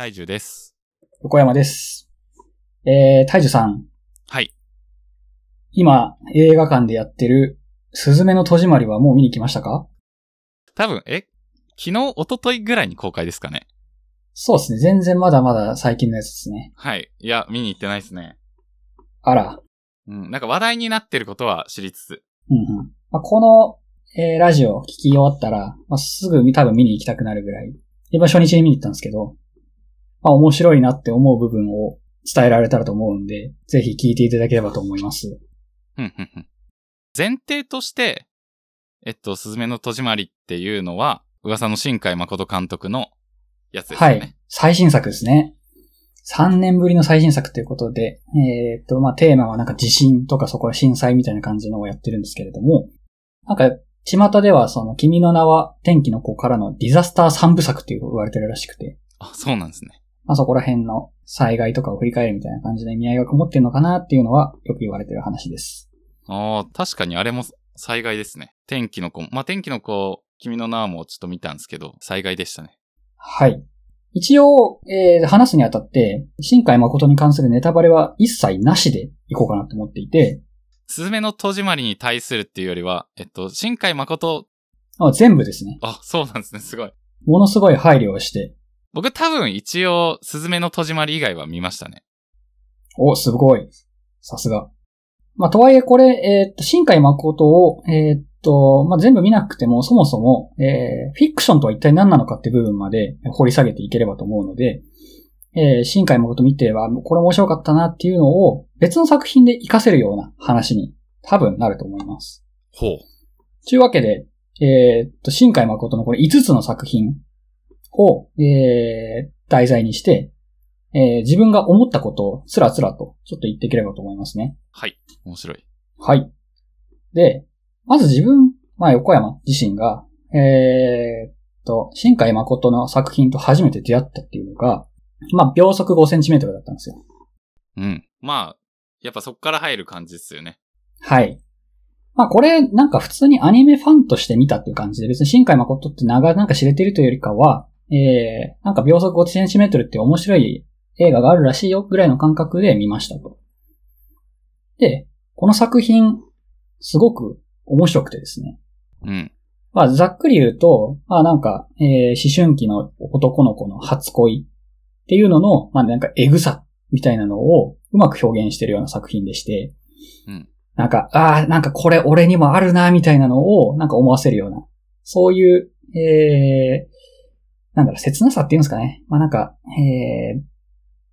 大樹です。横山です。えー、大樹さん、はい。今、映画館でやってる、すずめの戸締まりはもう見に来ましたか？多分、え？昨日、一昨日ぐらいに公開ですかね。そうですね。全然まだまだ最近のやつですね。はい。いや、見に行ってないですね。あら。うん。なんか話題になってることは知りつつ。うんうん。まあ、この、えー、ラジオ聞き終わったら、まあ、すぐ多分見に行きたくなるぐらい。今初日に見に行ったんですけど、まあ、面白いなって思う部分を伝えられたらと思うんで、ぜひ聞いていただければと思います。前提として、えっと、すずめの戸締まりっていうのは、噂の新海誠監督のやつですね。い。最新作ですね。3年ぶりの最新作ということで、えーっと、まあ、テーマはなんか地震とかそこら震災みたいな感じのをやってるんですけれども、なんか、巷ではその、君の名は天気の子からのディザスター三部作っていう言われてるらしくて、あ、そうなんですね。まあ、そこら辺の災害とかを振り返るみたいな感じの意味合いがこもってるのかなっていうのはよく言われてる話です。ああ、確かにあれも災害ですね。天気の子。まあ、天気の子、君の名もちょっと見たんですけど、災害でしたね。はい。一応、えー話すにあたって、新海誠に関するネタバレは一切なしでいこうかなと思っていて、すずめの戸締まりに対するっていうよりは、えっと、新海誠、あ全部ですね。あ、そうなんですね、すごい。ものすごい配慮をして、僕多分一応、すずめの戸締まり以外は見ましたね。お、すごい。さすが。まあ、とはいえこれ、えーっと、新海誠を、えーっと、まあ、全部見なくても、そもそも、えーフィクションとは一体何なのかって部分まで掘り下げていければと思うので、えー新海誠見ては、これ面白かったなっていうのを、別の作品で活かせるような話に多分なると思います。ほう。というわけで、えーっと、新海誠のこれ5つの作品を、えー題材にして、えー自分が思ったことをつらつらとちょっと言っていければと思いますね。はい。面白い。はい。で、まず自分、まあ横山自身が、えーっと、新海誠の作品と初めて出会ったっていうのが、まあ秒速5センチメートルだったんですよ。うん。まあ、やっぱそっから入る感じですよね。はい。まあこれなんか普通にアニメファンとして見たっていう感じで別に新海誠って長なんか知れてるというよりかは、えー、なんか秒速5センチメートルって面白い映画があるらしいよぐらいの感覚で見ましたと。で、この作品、すごく面白くてですね。うん。まあざっくり言うと、まあなんか、えー、思春期の男の子の初恋っていうのの、まあなんかエグさみたいなのをうまく表現してるような作品でして、うん。なんか、ああ、なんかこれ俺にもあるな、みたいなのを、なんか思わせるような、そういう、えー、なんだろう、切なさっていうんですかね。まあなんか、えー、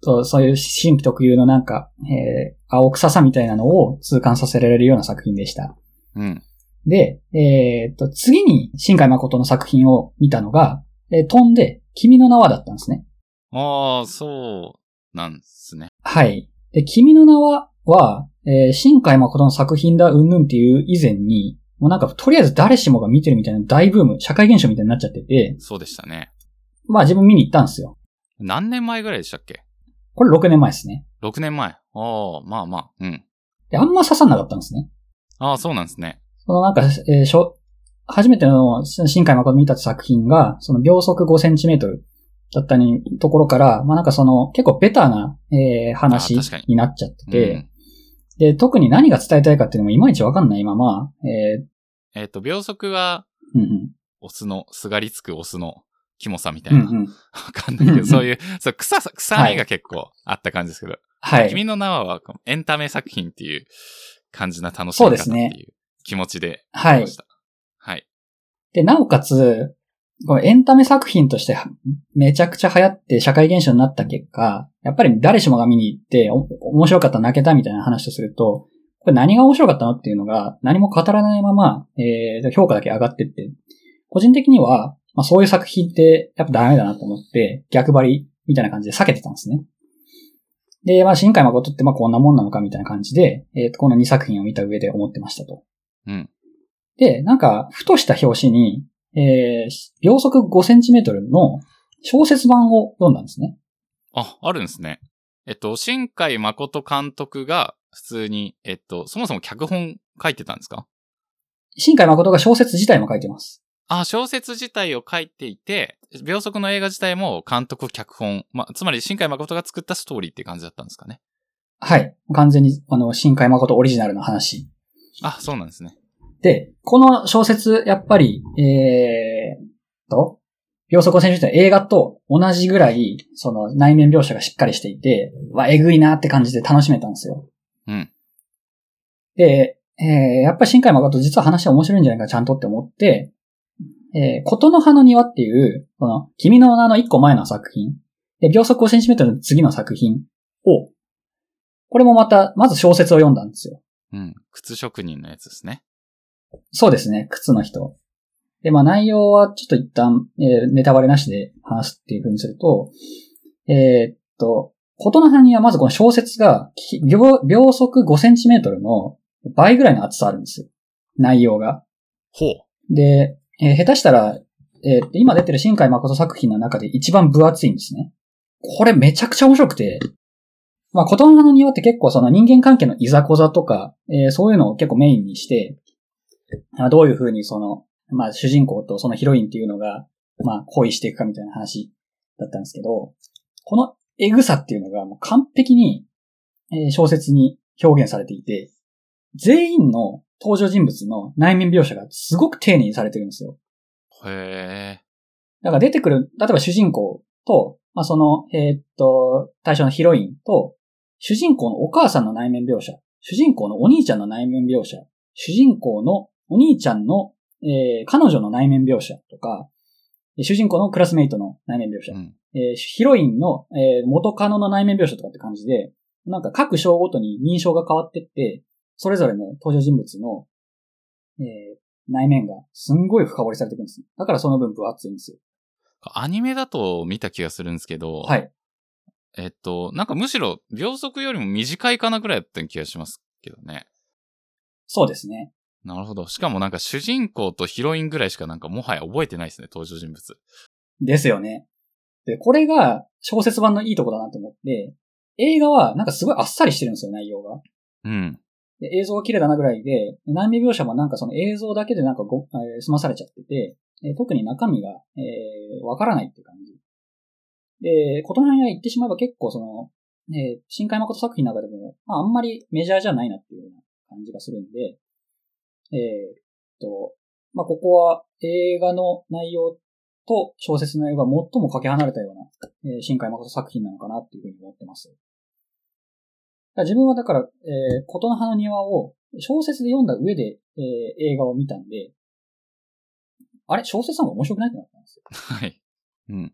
とそういう思春期特有のなんか、えー、青臭さみたいなのを痛感させられるような作品でした。うん。で、えーっと、次に新海誠の作品を見たのが、えー飛んで、君の名はだったんですね。ああ、そうなんですね。はい。で、君の名は、は、えー新海誠の作品だ、うんぬんっていう以前に、もうなんか、とりあえず誰しもが見てるみたいな大ブーム、社会現象みたいになっちゃってて、そうでしたね。まあ自分見に行ったんですよ。何年前ぐらいでしたっけ？これ6年前ですね。?6 年前。ああ、まあまあ。うん。で、あんま刺さんなかったんですね。ああ、そうなんですね。そのなんか、えーしょ初めての新海誠見た作品が、その秒速5センチメートルだったにところから、まあなんかその結構ベターな、えー話にになっちゃってて、うんで、特に何が伝えたいかっていうのもいまいちわかんないまま、ええっ、と、秒速は、ー、うんオスの、すがりつくオスのキモさみたうん、いな。わうんうん。かんないけど、そういう、そう、臭さ、臭みが結構あった感じですけど、はい。君の名ははエンタメ作品っていう感じな楽しみ方っていう気持ちではい。はい。で、なおかつ、このエンタメ作品としてはめちゃくちゃ流行って社会現象になった結果、やっぱり誰しもが見に行ってお面白かった泣けたみたいな話をすると、これ何が面白かったのっていうのが何も語らないまま、えー、評価だけ上がってって、個人的には、まあ、そういう作品ってやっぱダメだなと思って逆張りみたいな感じで避けてたんですね。で、まあ、新海誠ってまあこんなもんなのかみたいな感じで、えーとこの2作品を見た上で思ってましたと。うん。で、なんか、ふとした表紙に、えー、秒速5センチメートルの小説版を読んだんですね。あ、あるんですね。えっと、新海誠監督が普通に、えっと、そもそも脚本書いてたんですか？新海誠が小説自体も書いてます。あ、小説自体を書いていて、秒速の映画自体も監督、脚本、まあ、つまり新海誠が作ったストーリーって感じだったんですかね。はい。完全に、あの、新海誠オリジナルの話。あ、そうなんですね。で、この小説、やっぱり、えー、と、秒速選手の映画と同じぐらい、その内面描写がしっかりしていて、わ、えぐいなって感じで楽しめたんですよ。うん。で、えー、やっぱり新海誠実は話は面白いんじゃないかちゃんとって思って、えー、琴の葉の庭っていう、この、君の名の一個前の作品、で、秒速 5cm の次の作品を、これもまた、まず小説を読んだんですよ。うん。靴職人のやつですね。そうですね、靴の人。で、まあ内容はちょっと一旦、えーネタバレなしで話すっていう風にすると、えーっと、ことの葉にはまずこの小説が、き秒秒速5センチメートルの倍ぐらいの厚さあるんですよ。内容が。ほう。で、えー下手したら、えー今出てる新海誠作品の中で一番分厚いんですね。これめちゃくちゃ面白くて、まあ、ことの葉の庭って結構その人間関係のいざこざとか、えーそういうのを結構メインにして、あどういう風にその、まあ、主人公とそのヒロインっていうのが、まあ、恋していくかみたいな話だったんですけど、このエグさっていうのがもう完璧に、え小説に表現されていて、全員の登場人物の内面描写がすごく丁寧にされてるんですよ。へえ。だから出てくる、例えば主人公と、まあ、その、えーっと、対象のヒロインと、主人公のお母さんの内面描写、主人公のお兄ちゃんの内面描写、主人公のお兄ちゃんの、えー彼女の内面描写とか、主人公のクラスメイトの内面描写、うん。えーヒロインの、えー元カノの内面描写とかって感じで、なんか各章ごとに認証が変わってって、それぞれの登場人物の、えー内面がすんごい深掘りされていくんです。だからその分分厚いんですよ。アニメだと見た気がするんですけど、はい。えっと、なんかむしろ秒速よりも短いかなぐらいだった気がしますけどね。そうですね。なるほど。しかもなんか主人公とヒロインぐらいしかなんかもはや覚えてないですね、登場人物。ですよね。で、これが小説版のいいとこだなと思って、映画はなんかすごいあっさりしてるんですよ、内容が。うん。で映像が綺麗だなぐらいで、内面描写もなんかその映像だけでなんかご、えー済まされちゃってて、えー特に中身が、えーわからないっていう感じ。で、ことの辺は言ってしまえば結構その、えー新海誠作品の中でも、まああんまりメジャーじゃないなっていうような感じがするんで、えーっと、まあここは映画の内容と小説の内容が最もかけ離れたような、えー新海誠作品なのかなっていうふうに思ってます。自分はだから、えー、琴の葉の庭を小説で読んだ上で、えー映画を見たんで、あれ？小説の方が面白くないってなったんですよ。はい。うん。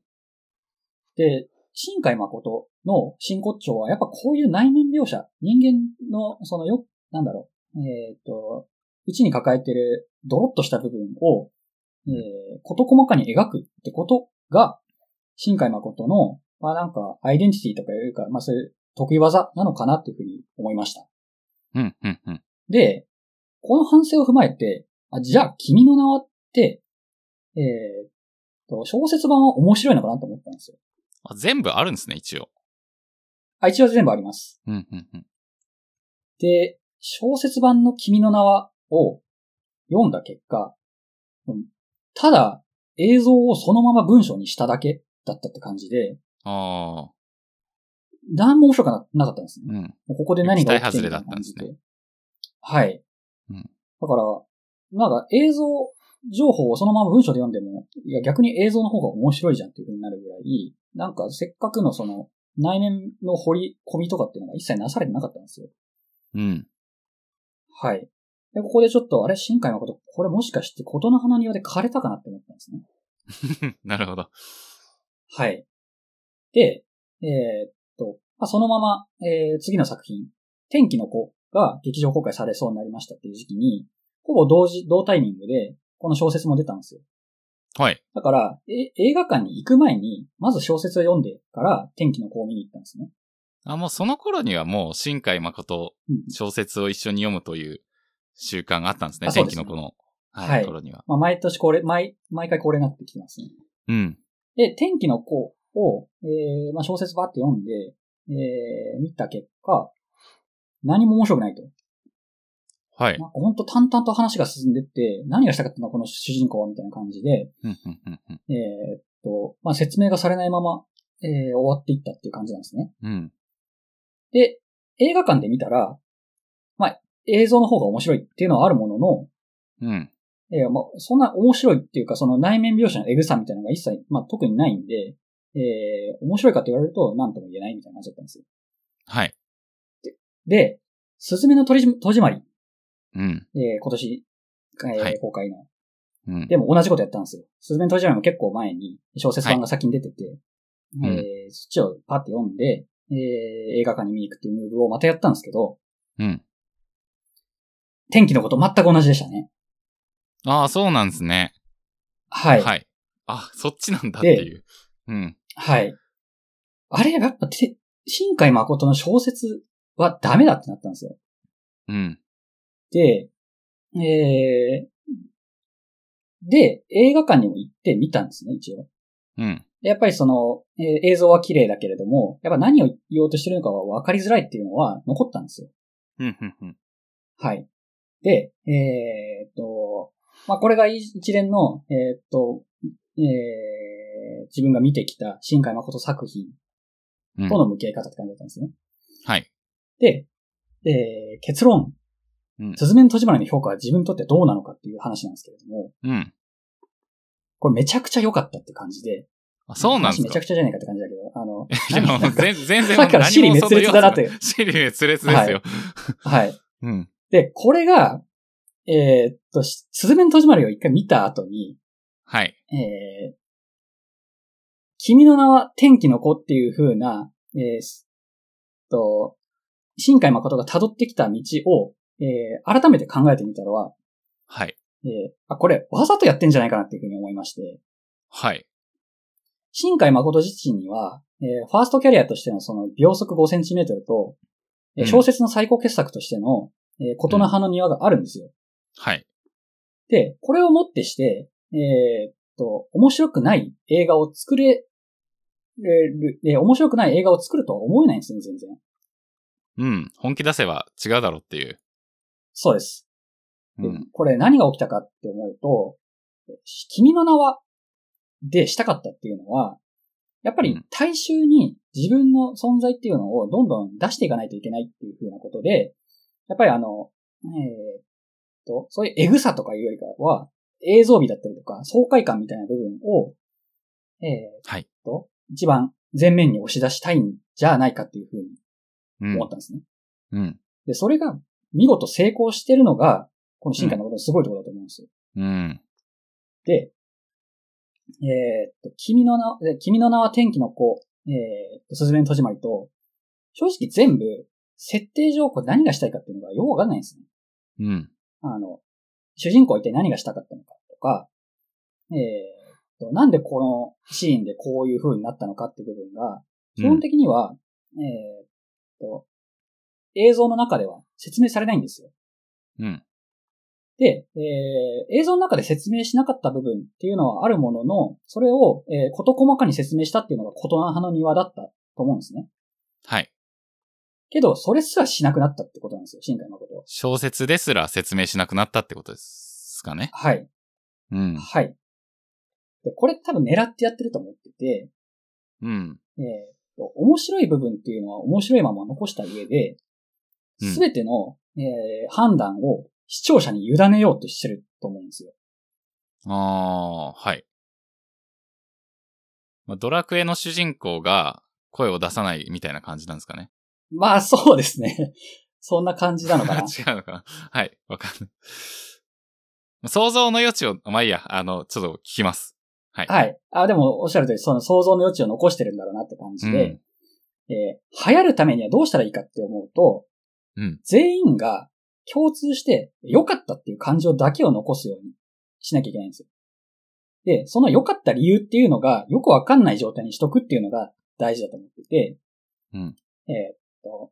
で、新海誠の真骨頂はやっぱこういう内面描写、人間のそのよ、なんだろう、えーっと、内に抱えてるドロッとした部分を、えー、こと細かに描くってことが、新海誠の、まあなんか、アイデンティティとかいうか、まあそういう得意技なのかなっていうふうに思いました。うん、うん、うん。で、この反省を踏まえて、あじゃあ、君の名はって、えーっと、小説版は面白いのかなと思ったんですよ。あ全部あるんですね、一応。あ、一応全部あります。うん、うん、うん。で、小説版の君の名はを読んだ結果、うんただ映像をそのまま文章にしただけだったって感じで、ああ、何も面白くななかったんですね。うん。ここで何が起きてる期待外れだったんですねみたいな感じで。はい。うんだから、なんか映像情報をそのまま文章で読んでも、いや逆に映像の方が面白いじゃんっていう風になるぐらい、なんかせっかくのその内面の掘り込みとかっていうのが一切なされてなかったんですよ。うん。はい。で、ここでちょっと、あれ、新海誠、これもしかして、琴の花庭で枯れたかなって思ったんですね。なるほど。はい。で、えーっと、まあ、そのまま、えー次の作品、天気の子が劇場公開されそうになりましたっていう時期に、ほぼ同時、同タイミングで、この小説も出たんですよ。はい。だから、え映画館に行く前に、まず小説を読んでから、天気の子を見に行ったんですね。あ、もうその頃にはもう、新海誠うん。小説を一緒に読むという習慣があったんですね、うですね天気の子の、はい、はい頃には。まあ、毎年これ、毎、毎回これになってきてますね。うん。で、天気の子を、えーまあ、小説ばって読んで、えー見た結果、何も面白くないと。はい。なんかほんと淡々と話が進んでって、何がしたかったのこの主人公はみたいな感じで、うんうんうんうんえーっと、まあ、説明がされないまま、えー終わっていったっていう感じなんですね。うん。で、映画館で見たら、まあ、映像の方が面白いっていうのはあるものの、うん。えーまあ、そんな面白いっていうか、その内面描写のエグさみたいなのが一切、まあ、特にないんで、えー面白いかって言われると何とも言えないみたいな感じだったんですよ。はい。で、すずめの戸締戸締まり、うん。えー今年、えーはい公開の。うん。でも同じことやったんですよ。すずめの戸締まりも結構前に小説版が先に出てて、いうんえーそっちをパッて読んで、えー映画館に見に行くっていうムーブをまたやったんですけど、うん。天気のこと全く同じでしたね。ああ、そうなんですね。はい。はい。あ、そっちなんだっていう。うん。はい。あれ、やっぱ、て新海誠の小説はダメだってなったんですよ。うん。で、えー、で、映画館にも行って見たんですね、一応。うん。やっぱりその、えー映像は綺麗だけれども、やっぱ何を言おうとしてるのかは分かりづらいっていうのは残ったんですよ。うん。うん。うん。はい。で、えーっと、まあ、これが一連の、えーっと、えー自分が見てきた新海誠作品うんとの向き合い方って感じだったんですね。はい。で、えー結論、うんすずめの戸締まりの評価は自分にとってどうなのかっていう話なんですけれども、うん。これめちゃくちゃ良かったって感じで、あ、そうなんですか？話めちゃくちゃじゃないかって感じだけど、あの、全全然さっきから何もその尻滅裂だなって要素が尻滅裂ですよ。はい。うん。で、これが、えーっと、しすずめの戸締まりを一回見た後に、はい。えー、君の名は天気の子っていう風な、えーすと、新海誠が辿ってきた道を、えー改めて考えてみたらは、はい。えーあ、これわざとやってんじゃないかなっていう風に思いまして、はい。新海誠自身には、えーファーストキャリアとしてのその秒速5センチメートルと、えーうん小説の最高傑作としての、えー、琴の葉の庭があるんですよ。はい。で、これをもってして、えーっと、面白くない映画を作れる、えー面白くない映画を作るとは思えないんですね、全然。うん。本気出せば違うだろうっていう。そうです。でうん。これ何が起きたかって思うと、君の名は、でしたかったっていうのは、やっぱりうん大衆に自分の存在っていうのをどんどん出していかないといけないっていうふうなことで、やっぱりあの、えーっと、そういうエグさとかいうよりかは、映像美だったりとか、爽快感みたいな部分を、えーはい。と、一番前面に押し出したいんじゃないかっていうふうにうん思っ。たんですね。うん。で、それが見事成功してるのが、この進化のことのすごいところだと思うんですよ。うん。で、えーっと、君の名、え君の名は天気の子、えーっと、すずめの戸締まりと、正直全部、設定上これ何がしたいかっていうのがよくわかんないんですね。うん。あの、主人公は一体何がしたかったのかとか、えーなんでこのシーンでこういう風になったのかっていう部分が、基本的には、えーっと、映像の中では説明されないんですよ。うん。で、えー映像の中で説明しなかった部分っていうのはあるものの、それを、えー事細かに説明したっていうのが琴の葉の庭だったと思うんですね。はい。けど、それすらしなくなったってことなんですよ、新海誠は。小説ですら説明しなくなったってことですかね。はい。うん。はい。で、これ多分狙ってやってると思ってて、うん。えーと面白い部分っていうのは面白いまま残した上で、うんすべての、えー判断を視聴者に委ねようとしてると思うんですよ。ああ、はい。まあ、ドラクエの主人公が声を出さないみたいな感じなんですかね。まあそうですね。そんな感じなのかな。違うのかなはい、わかんない。想像の余地を、まあいいや、あの、ちょっと聞きます。はい。はい。あ、でもおっしゃる通り、その想像の余地を残してるんだろうなって感じで、うんえー流行るためにはどうしたらいいかって思うと、うん全員が共通して良かったっていう感情だけを残すようにしなきゃいけないんですよ。で、その良かった理由っていうのがよくわかんない状態にしとくっていうのが大事だと思ってて、うんえーっと、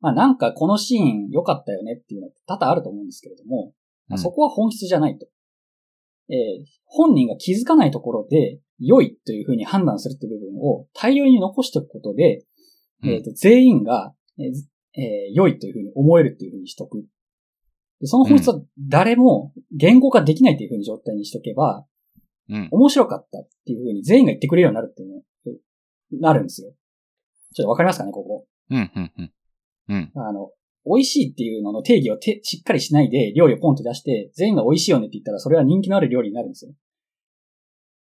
まあなんかこのシーン良かったよねっていうのって多々あると思うんですけれども、まあそこは本質じゃないと。えー本人が気づかないところで良いというふうに判断するっていう部分を大量に残しておくことで、うんえーと全員が、えーずえー良いというふうに思えるっていうふうにしとくっでその本質は誰も言語化できないっていう風に状態にしとけば、うん。面白かったっていう風に全員が言ってくれるようになるっていうの、なるんですよ。ちょっとわかりますかね、ここ。うん、うん、うん。うん。あの、美味しいっていうのの定義をてしっかりしないで料理をポンと出して、全員が美味しいよねって言ったらそれは人気のある料理になるんですよ。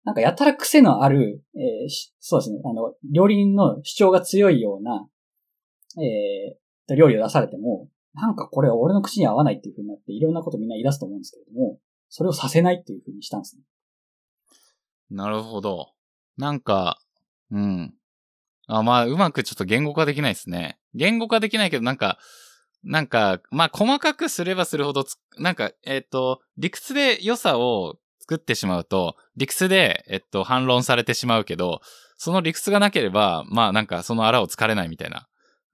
なんかやたら癖のある、えーそうですね、あの、料理人の主張が強いような、えー料理を出されても、なんかこれは俺の口に合わないっていう風になっていろんなことみんな言い出すと思うんですけれども、それをさせないっていう風にしたんですね。なるほど。なんか、うん。あ、まあ、うまくちょっと言語化できないですね。言語化できないけど、なんか、なんか、まあ、細かくすればするほどつ、なんか、えっ、と、理屈で良さを作ってしまうと、理屈で、えっと、反論されてしまうけど、その理屈がなければ、まあ、なんか、そのあらをつかれないみたいな、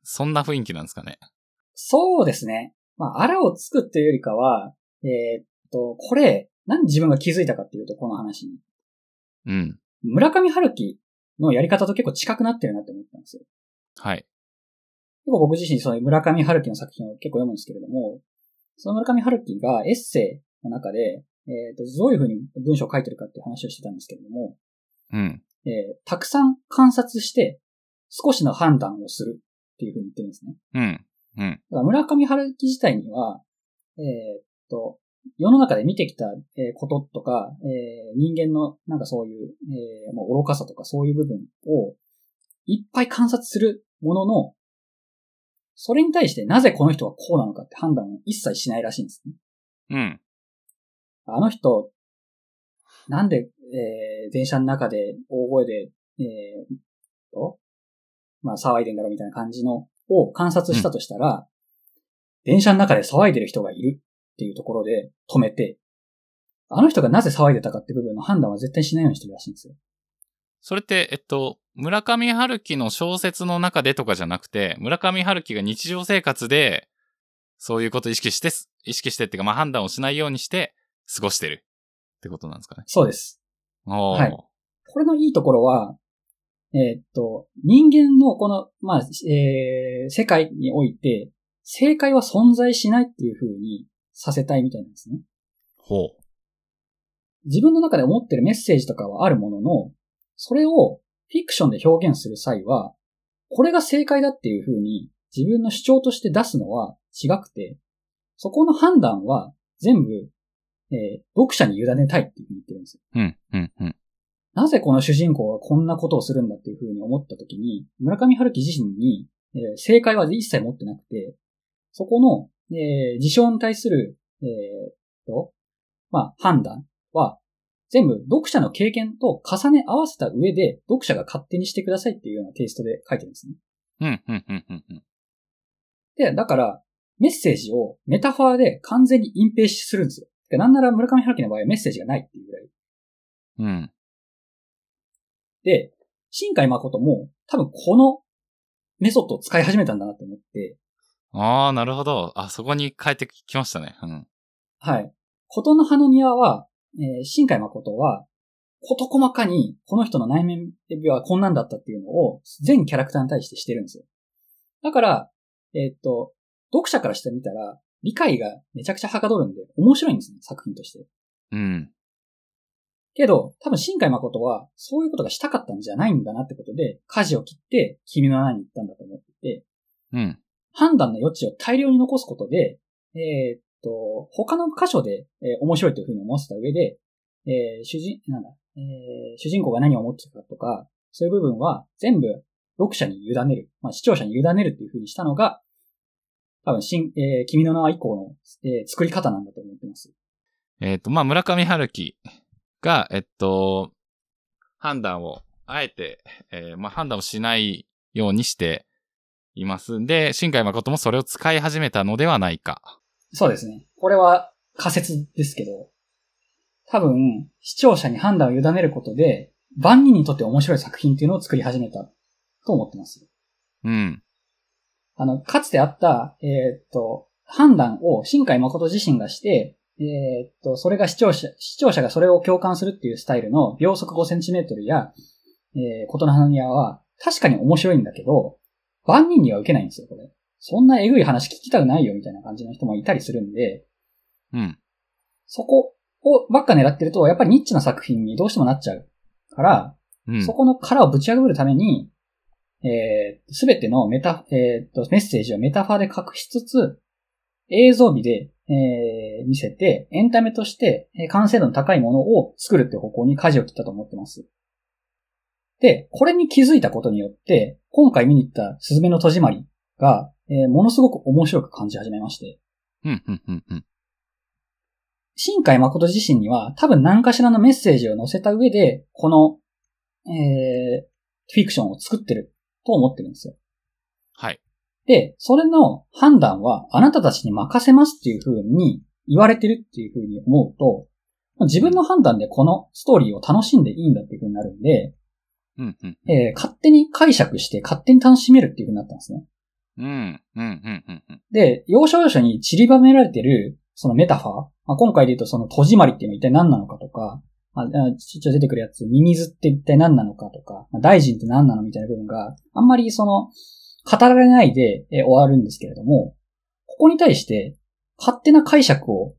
そんな雰囲気なんですかね。そうですね。まあ、あらをつくっていうよりかは、えーっと、これ、なんで自分が気づいたかっていうと、この話に。うん。村上春樹のやり方と結構近くなってるなって思ったんですよ。はい。結構僕自身その村上春樹の作品を結構読むんですけれども、その村上春樹がエッセイの中で、えーっと、どういう風に文章を書いてるかっていう話をしてたんですけれども、うん。えーたくさん観察して少しの判断をするっていう風に言ってるんですね。うん。うん。だから村上春樹自体には、えーっと、世の中で見てきたえーこととか、えー人間のなんかそういう、えーもう愚かさとかそういう部分をいっぱい観察するものの、それに対してなぜこの人はこうなのかって判断を一切しないらしいんですね。うん。あの人、なんで、えー電車の中で大声で、えーと、まあ騒いでんだろうみたいな感じのを観察したとしたら、電車の中で騒いでる人がいるっていうところで止めて、あの人がなぜ騒いでたかって部分の判断は絶対しないようにしてるらしいんですよ。それって、えっと、村上春樹の小説の中でとかじゃなくて、村上春樹が日常生活で、そういうことを意識して、意識してっていうか、まあ判断をしないようにして、過ごしてるってことなんですかね。そうです。はいこれのいいところは、えーっと、人間のこの、まあ、えー世界において、正解は存在しないっていう風にさせたいみたいなんですね。ほう。自分の中で思ってるメッセージとかはあるものの、それをフィクションで表現する際は、これが正解だっていう風に自分の主張として出すのは違くて、そこの判断は全部、えー読者に委ねたいっていう風に言ってるんですよ。うん、うん、うん。なぜこの主人公がこんなことをするんだっていう風に思った時に、村上春樹自身に、えー正解は一切持ってなくて、そこの、えー事象に対する、えーと、まあ、判断は、全部読者の経験と重ね合わせた上で、読者が勝手にしてくださいっていうようなテイストで書いてるんですね。うん、うん、うん、うんうん。で、だから、メッセージをメタファーで完全に隠蔽するんですよ。でなんなら村上春樹の場合はメッセージがないっていうぐらい。うん。で、新海誠も多分このメソッドを使い始めたんだなって思って、ああ、なるほど。あ、そこに変えてきましたね。うん。はい。琴の葉の庭は、えー新海誠は、こと細かにこの人の内面はこんなんだったっていうのを全キャラクターに対してしてるんですよ。だから、えーっと、読者からしてみたら理解がめちゃくちゃはかどるんで面白いんですね、作品として。うん。けど、多分新海誠はそういうことがしたかったんじゃないんだなってことで、舵を切って君の名に行ったんだと思っていて、うん。判断の余地を大量に残すことで、えーっっと、他の箇所で、えー面白いというふうに思わせた上で、えー主人、なんだ、えー主人公が何を思ってたかとか、そういう部分は全部読者に委ねる、まあ、視聴者に委ねるっていうふうにしたのが、多分、新、えー君の名は以降の、えー作り方なんだと思ってます。えっ、と、まあ、村上春樹が、えっと、判断を、あえて、えーまあ、判断をしないようにしていますんで、新海誠もそれを使い始めたのではないか。そうですね。これは仮説ですけど、多分、視聴者に判断を委ねることで、万人にとって面白い作品っていうのを作り始めたと思ってます。うん。あの、かつてあった、えーっと、判断を新海誠自身がして、えーっと、それが視聴者、視聴者がそれを共感するっていうスタイルの秒速5センチメートルや、えー、ことの花庭は確かに面白いんだけど、万人には受けないんですよ、これ。そんなエグい話聞きたくないよみたいな感じの人もいたりするんで、うん。そこをばっか狙ってると、やっぱりニッチな作品にどうしてもなっちゃうから、うん。そこの殻をぶち破るために、えー、すべてのメタ、えーと、メッセージをメタファーで隠しつつ、映像美で、えー見せて、エンタメとして、えー完成度の高いものを作るって方向に舵を切ったと思ってます。で、これに気づいたことによって、今回見に行ったスズメの戸締まりが、えーものすごく面白く感じ始めまして、うん、うん、うん、うん。新海誠自身には多分何かしらのメッセージを載せた上で、この、えー、フィクションを作ってると思ってるんですよ。はい。で、それの判断はあなたたちに任せますっていう風に言われてるっていう風に思うと、自分の判断でこのストーリーを楽しんでいいんだっていう風になるんで、うん、うん。えー勝手に解釈して勝手に楽しめるっていう風になったんですね。うん、うん、うん、うん、うん。で、要所要所に散りばめられてる、そのメタファー、まあ、今回で言うとその戸締まりっていうのは一体何なのかとか、まあ、あちょっと出てくるやつ、ミミズって一体何なのかとか、まあ、大臣って何なのみたいな部分があんまりその、語られないでえー終わるんですけれども、ここに対して、勝手な解釈を、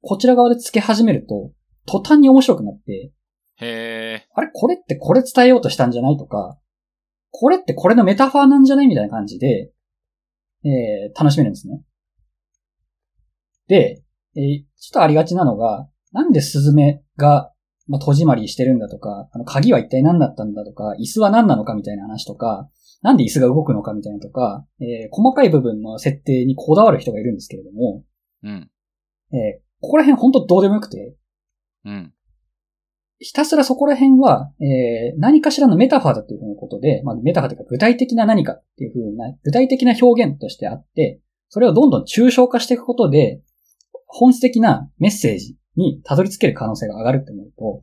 こちら側で付け始めると、途端に面白くなって、へあれ？これってこれ伝えようとしたんじゃない？とか、これってこれのメタファーなんじゃない？みたいな感じで、えー楽しめるんですね。で、えーちょっとありがちなのが、なんでスズメが、まあ、戸締まりしてるんだとか、あの、鍵は一体何だったんだとか、椅子は何なのかみたいな話とか、なんで椅子が動くのかみたいなとか、えー細かい部分の設定にこだわる人がいるんですけれども、ーうん、えーここら辺本当どうでもよくて、うん、ひたすらそこら辺は、えー何かしらのメタファーだっていうふうなことで、まあ、メタファーというか具体的な何かっていうふうな、具体的な表現としてあって、それをどんどん抽象化していくことで、本質的なメッセージにたどり着ける可能性が上がるって思うと、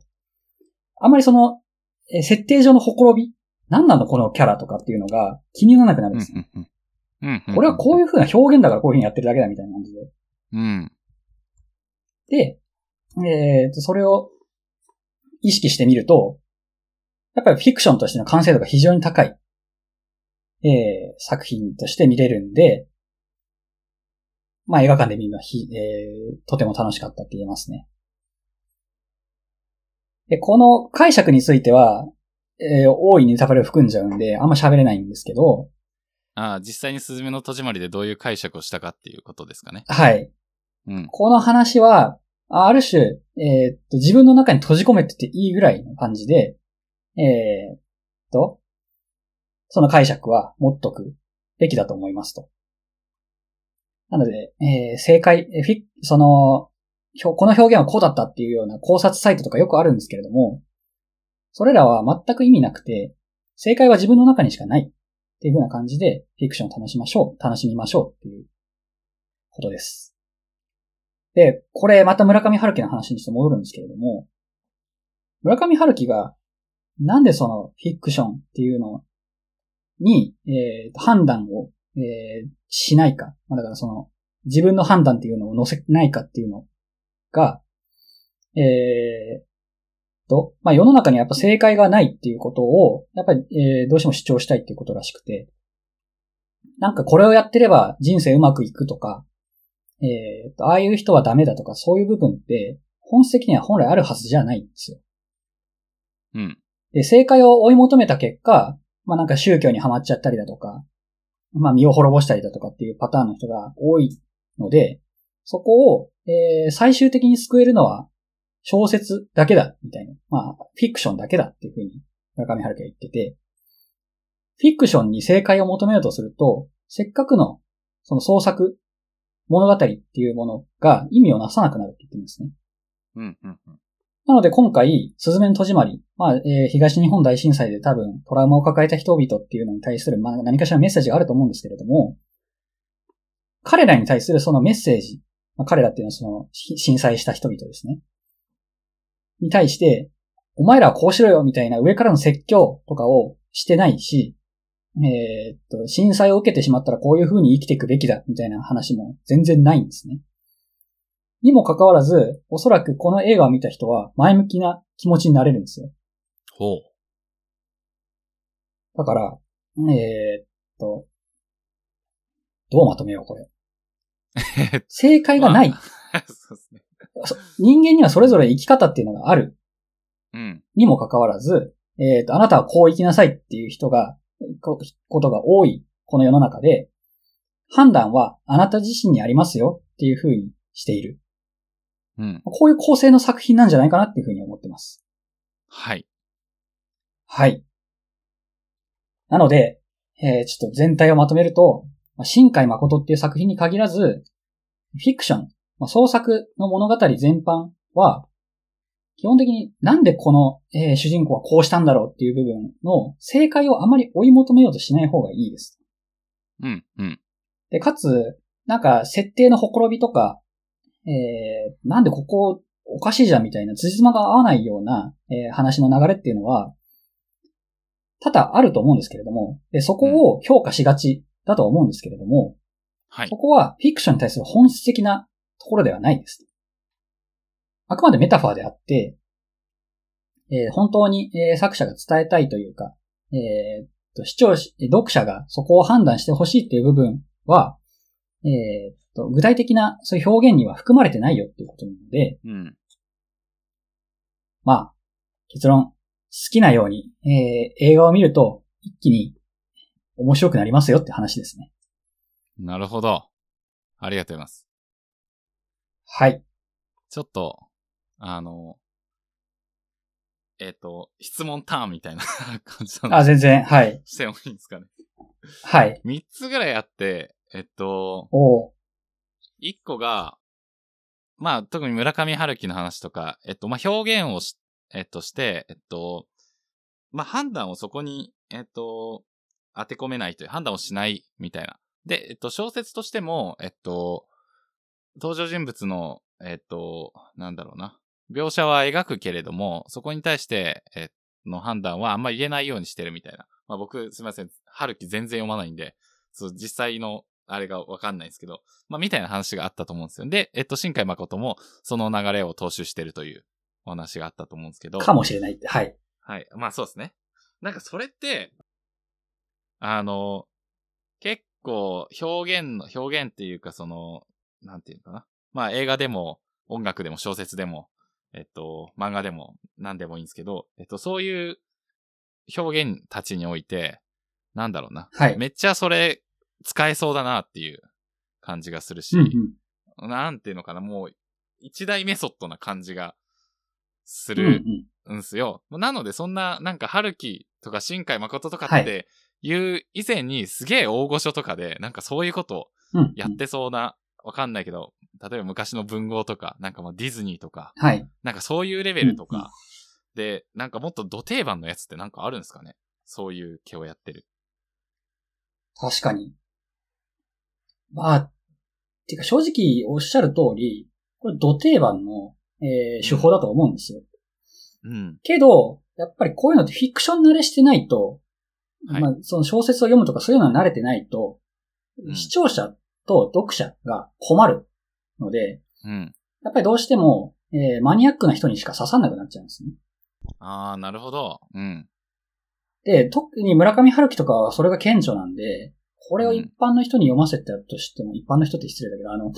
あんまりその、えー設定上のほころび、何なのこのキャラとかっていうのが気にならなくなるうんんですよ。。これはこういうふうな表現だからこういうふうにやってるだけだみたいな感じで。うん。で、えーと、それを意識してみると、やっぱりフィクションとしての完成度が非常に高い、えー作品として見れるんで、まあ映画館で見るのはひ、えーとても楽しかったって言えますね。で、この解釈については、えー大いにネタバレを含んじゃうんで、あんま喋れないんですけど、ああ、実際にスズメの戸締まりでどういう解釈をしたかっていうことですかね。はい。うん。この話は、ある種、えーっと、自分の中に閉じ込めてていいぐらいの感じで、えーっと、その解釈は持っとくべきだと思いますと。なので、えー正解、えフィその、この表現はこうだったっていうような考察サイトとかよくあるんですけれども、それらは全く意味なくて、正解は自分の中にしかないっていう風な感じで、フィクションを楽しましょう、楽しみましょうっていうことです。で、これまた村上春樹の話にして戻るんですけれども、村上春樹がなんでそのフィクションっていうのに、えー判断を、えーしないか。まあだからその自分の判断っていうのを載せないかっていうのが、えーと、まあ世の中にやっぱ正解がないっていうことを、やっぱり、えーどうしても主張したいっていうことらしくて、なんかこれをやってれば人生うまくいくとか、えーと、ああいう人はダメだとか、そういう部分って、本質的には本来あるはずじゃないんですよ。うん。で、正解を追い求めた結果、まあなんか宗教にはまっちゃったりだとか、まあ身を滅ぼしたりだとかっていうパターンの人が多いので、そこを、えー最終的に救えるのは小説だけだ、みたいな。まあ、フィクションだけだっていうふうに村上春樹は言ってて、フィクションに正解を求めようとすると、せっかくのその創作、物語っていうものが意味をなさなくなるって言ってるんですね。うん、うん、うん。なので今回、スズメの戸締まり、まあ、えー東日本大震災で多分トラウマを抱えた人々っていうのに対する、まあ、何かしらのメッセージがあると思うんですけれども、彼らに対するそのメッセージ、まあ、彼らっていうのはそのし震災した人々ですね。に対して、お前らはこうしろよみたいな上からの説教とかをしてないし、えーっと、震災を受けてしまったらこういう風に生きていくべきだみたいな話も全然ないんですね。にもかかわらず、おそらくこの映画を見た人は前向きな気持ちになれるんですよ。ほう。だから、えーっと、どうまとめよう、これ。正解がない。そうですね。そ人間にはそれぞれ生き方っていうのがあるうん。にもかかわらず、えっ、と、あなたはこう生きなさいっていう人が、こことが多い、この世の中で、判断はあなた自身にありますよっていう風にしている。うん。こういう構成の作品なんじゃないかなっていう風に思ってます。はい。はい。なので、えーちょっと全体をまとめると、まあ新海誠っていう作品に限らず、フィクション、まあ、創作の物語全般は、基本的になんでこの、えー主人公はこうしたんだろうっていう部分の正解をあまり追い求めようとしない方がいいです。うん。うん。で、かつ、なんか設定のほころびとか、えーなんでここおかしいじゃんみたいな辻褄が合わないような、えー話の流れっていうのは、多々あると思うんですけれども、でそこを評価しがちだと思うんですけれども、はいそ。こはフィクションに対する本質的なところではないです。あくまでメタファーであって、えー本当に、えー作者が伝えたいというか、えーっと視聴者、読者がそこを判断してほしいっていう部分は、えーっと具体的なそういう表現には含まれてないよっていうことなので、うん。まあ、結論、好きなように、えー映画を見ると一気に面白くなりますよって話ですね。なるほど。ありがとうございます。はい。ちょっと、あの、えっ、と、質問ターンみたいな 感じなあ、の全然、はい。してもいいんですかね。はい。三つぐらいあって、えっと、お個が、まあ、特に村上春樹の話とか、えっと、まあ、表現をし、えっと、して、えっと、まあ、判断をそこに、えっと、当て込めないという、判断をしないみたいな。で、えっと、小説としても、えっと、登場人物の、えっと、なんだろうな。描写は描くけれども、そこに対して、えの判断はあんまり言えないようにしてるみたいな。まあ、僕、すみません。春樹全然読まないんで、そう、実際の、あれがわかんないんですけど、まあ、みたいな話があったと思うんですよ。で、えっと、新海誠も、その流れを踏襲してるというお話があったと思うんですけど。かもしれないって。はい。はい。まあそうですね。なんかそれって、あの、結構表現の、表現っていうかその、なんていうのかな。まあ映画でも音楽でも小説でも、えっと、漫画でも何でもいいんですけど、えっと、そういう表現たちにおいて、なんだろうな。はい。めっちゃそれ使えそうだなっていう感じがするし、うんうん。なんていうのかな、もう一大メソッドな感じがすうんうるん。んすよ。なので、そんな、なんか、春樹とか新海誠とかはっていう以前にすげえ大御所とかで、なんかそういうことをうん。やってそうな、わかんないけど、例えば昔の文豪とか、なんかもうディズニーとか、はい。なんかそういうレベルとか、で、なんかもっと土定番のやつってなんかあるんですかね？そういう毛をやってる。確かに。まあ、てか正直おっしゃる通り、これ土定番の、えー手法だと思うんですよ。うん。けど、やっぱりこういうのってフィクション慣れしてないと、はいまあ、その小説を読むとかそういうのは慣れてないと、うん視聴者と読者が困るので、うん。やっぱりどうしても、えーマニアックな人にしか刺さんなくなっちゃうんですね。あー、なるほど。うん。で、特に村上春樹とかはそれが顕著なんで、これを一般の人に読ませたとしても、一般の人って失礼だけど、あの、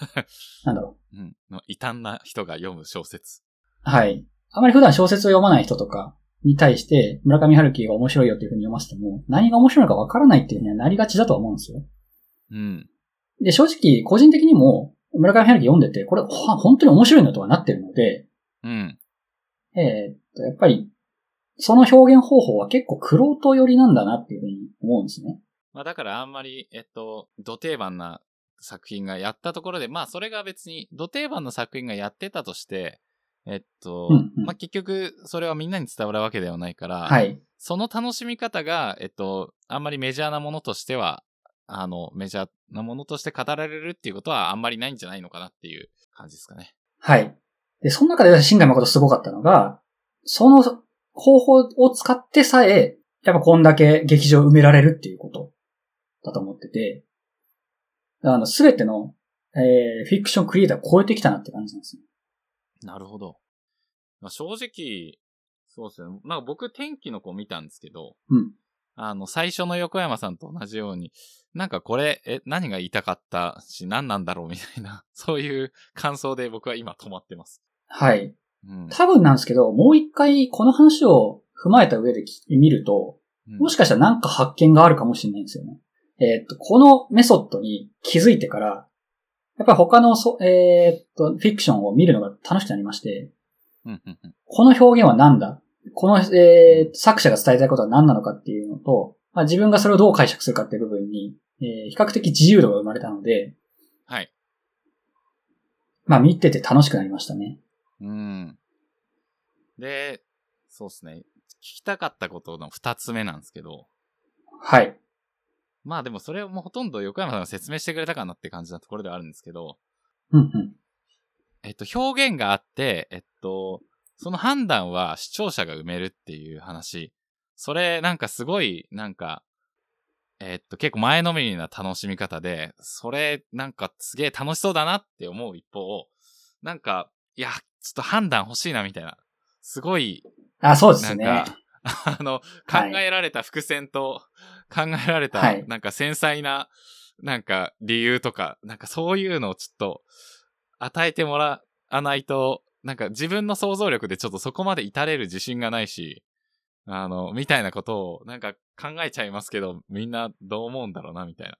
なんだろうん。の異端な人が読む小説。う。はい。あまり普段小説を読まない人とかに対して、村上春樹が面白いよっていうふうに読ませても、何が面白いのかわからないっていうふうにはなりがちだとは思うんですよ。うん。で、正直、個人的にも、村上春樹読んでて、これ、ほ本当に面白いのとはなってるので、うん。えーっと、やっぱり、その表現方法は結構クロート寄りなんだなっていうふうに思うんですね。まあだからあんまり、えっと、土定番な作品がやったところで、まあそれが別に土定番の作品がやってたとして、えっと、うんうんまあ結局それはみんなに伝わるわけではないから、はい。その楽しみ方が、えっと、あんまりメジャーなものとしては、あの、メジャーなものとして語られるっていうことはあんまりないんじゃないのかなっていう感じですかね。はい。で、その中で新海誠すごかったのが、その方法を使ってさえ、やっぱこんだけ劇場を埋められるっていうことだと思ってて、あの、すべての、えー、フィクションクリエイターを超えてきたなって感じなんですね。なるほど。まあ、正直、そうですね。なんか僕天気の子見たんですけど、うんあの、最初の横山さんと同じように、なんかこれ、え、何が言いたかったし、何なんだろうみたいな、そういう感想で僕は今止まってます。はい。うん。多分なんですけど、もう一回この話を踏まえた上でき見ると、うんもしかしたらなんか発見があるかもしれないんですよね。えーっと、このメソッドに気づいてから、やっぱり他のそ、えーっと、フィクションを見るのが楽しくなりまして、うんうんうんこの表現は何だこの、えー作者が伝えたいことは何なのかっていうのと、まあ、自分がそれをどう解釈するかっていう部分に、えー比較的自由度が生まれたので、はい。まあ見てて楽しくなりましたね。うん。で、そうですね。聞きたかったことの二つ目なんですけど、はい。まあでもそれをもうほとんど横山さんが説明してくれたかなって感じなところではあるんですけど、うんうん。えっと、表現があって、えっと、その判断は視聴者が埋めるっていう話。それ、なんかすごい、なんか、えっと、結構前のめりな楽しみ方で、それ、なんかすげえ楽しそうだなって思う一方、なんか、いや、ちょっと判断欲しいなみたいな。すごい、あ、そうですね。なんか、あの、考はいえられた伏線と、考えられた、はいなんか繊細な、なんか理由とか、なんかそういうのをちょっと、与えてもらわないと、なんか自分の想像力でちょっとそこまで至れる自信がないし、あの、みたいなことを、なんか考えちゃいますけど、みんなどう思うんだろうな、みたいな。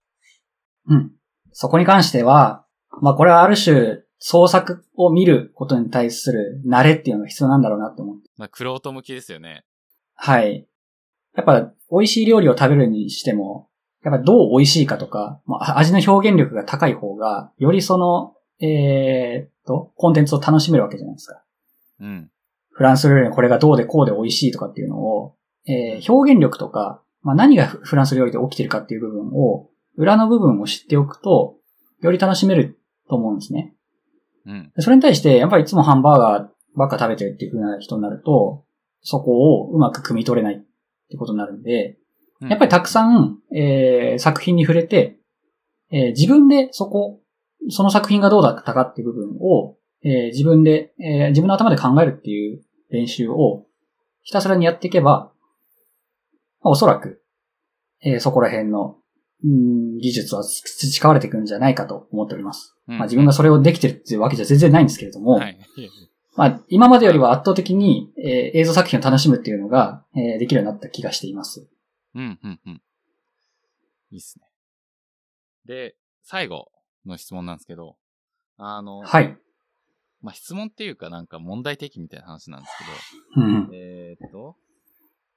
うん。そこに関しては、まあこれはある種、創作を見ることに対する慣れっていうのが必要なんだろうなと思って。まあ、クロート向きですよね。はい。やっぱ、美味しい料理を食べるにしても、やっぱどう美味しいかとか、まあ、味の表現力が高い方が、よりその、えーっと、コンテンツを楽しめるわけじゃないですか。うん。フランス料理のこれがどうでこうで美味しいとかっていうのを、えー表現力とか、まあ、何がフフランス料理で起きてるかっていう部分を、裏の部分を知っておくと、より楽しめると思うんですね。うん。それに対して、やっぱりいつもハンバーガーばっか食べてるっていう風な人になると、そこをうまく汲み取れないってことになるんで、うんやっぱりたくさん、えー作品に触れて、えー自分でそこ、その作品がどうだったかっていう部分を、えー自分で、えー自分の頭で考えるっていう練習をひたすらにやっていけば、まあおそらく、えーそこら辺の、うん技術は培われていくんじゃないかと思っております。うんまあ自分がそれをできてるっていうわけじゃ全然ないんですけれども、はい。まあ今までよりは圧倒的に、えー映像作品を楽しむっていうのが、えーできるようになった気がしています。うん、うん、うん。いいっすね。で、最後の質問なんですけど、あの、はい。まあ、質問っていうかなんか問題提起みたいな話なんですうんけど、えーっと、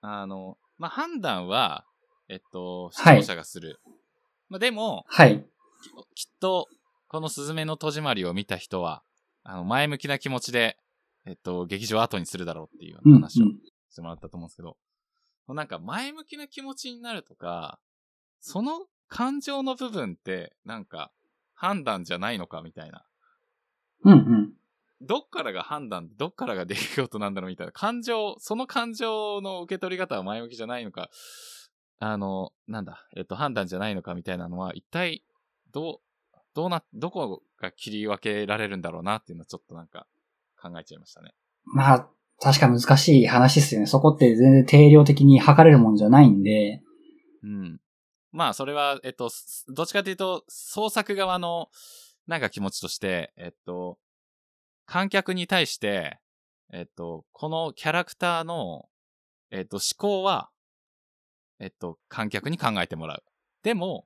あの、まあ、判断は、えっと、視はい聴者がする。まあ、でも、はい。きっと、このすずめの戸締まりを見た人は、あの、前向きな気持ちで、えっと、劇場を後にするだろうっていう話をしてもらったと思うんですけど、なんか前向きな気持ちになるとか、その感情の部分って、なんか、判断じゃないのかみたいな。うん、うん。どっからが判断、どっからが出来事なんだろうみたいな。感情、その感情の受け取り方は前向きじゃないのか、あの、なんだ、えっと、判断じゃないのかみたいなのは、一体、どう、どうな、どこが切り分けられるんだろうなっていうのをちょっとなんか考えちゃいましたね。まあ、確か難しい話ですよね。そこって全然定量的に測れるもんじゃないんで、うん。まあ、それは、えっと、すどっちかというと、創作側の、なんか気持ちとして、えっと、観客に対して、えっと、このキャラクターの、えっと、思考は、えっと、観客に考えてもらう。でも、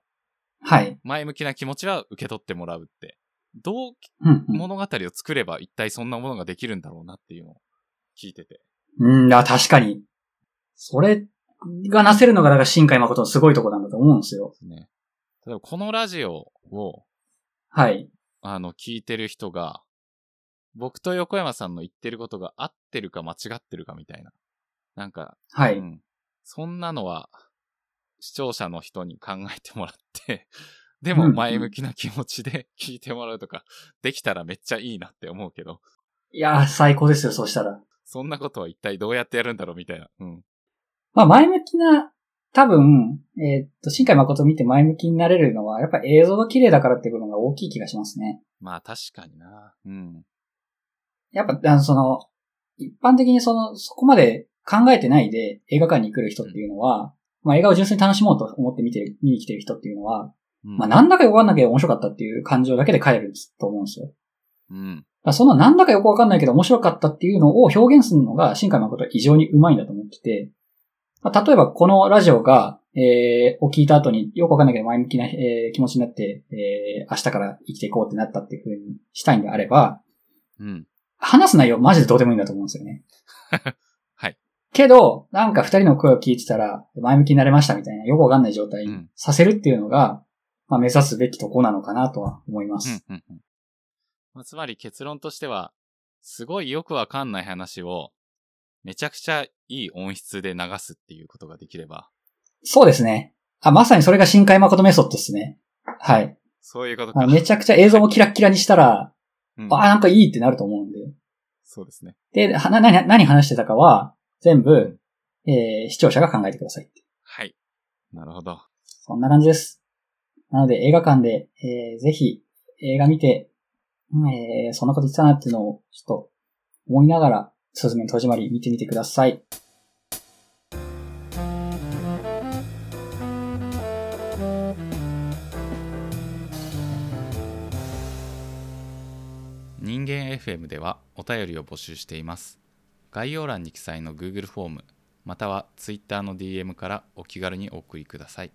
はい。前向きな気持ちは受け取ってもらうって。どう。物語を作れば一体そんなものができるんだろうなっていうのを聞いてて。うん、あ、確かに。それがなせるのが、だから新海誠のすごいとこなんだと思うんですよ。ね。例えばこのラジオを、はい。あの、聞いてる人が、僕と横山さんの言ってることが合ってるか間違ってるかみたいな。なんか、はい。うん。そんなのは、視聴者の人に考えてもらって、でも前向きな気持ちで 聞いてもらうとか、できたらめっちゃいいなって思うけど、いやー、最高ですよ、そうしたら。そんなことは一体どうやってやるんだろうみたいな。うん。まあ、前向きな、多分、えーっと、新海誠を見て前向きになれるのは、やっぱ映像が綺麗だからっていうが大きい気がしますね。まあ確かにな。うん。やっぱ、あの、その、一般的にその、そこまで考えてないで映画館に来る人っていうのは、まあ映画を純粋に楽しもうと思って見てる、見に来てる人っていうのは、うんまあなんだかよくわかんなきゃ面白かったっていう感情だけで帰ると思うんですよ。うん。そのなんだかよくわかんないけど面白かったっていうのを表現するのが新海誠は異常にうまいんだと思ってて、まあ例えばこのラジオが、えー、を聞いた後によくわかんないけど前向きな、えー気持ちになって、えー、明日から生きていこうってなったっていう風にしたいんであれば、うん。話す内容マジでどうでもいいんだと思うんですよね。はい。けど、なんか二人の声を聞いてたら前向きになれましたみたいなよくわかんない状態にうんさせるっていうのが、まあ目指すべきとこなのかなとは思いまうす。んうんうんまあつまり結論としては、すごいよくわかんない話を、めちゃくちゃいい音質で流すっていうことができれば、そうですね。あ、まさにそれが深海誠メソッドですね。はい。そういうことか。あめちゃくちゃ映像もキラッキラにしたら、うんあ、なんかいいってなると思うんで。そうですね。で、はな、何、何話してたかは、全部、えー、視聴者が考えてください。はい。なるほど。そんな感じです。なので映画館で、えー、ぜひ映画見て、うんえー、そんなこと言ってたなっていうのをちょっと思いながら、すずめの戸締まり見てみてください。人間 FM ではお便りを募集しています。概要欄に記載の Google フォーム、または Twitter の DM からお気軽にお送りください。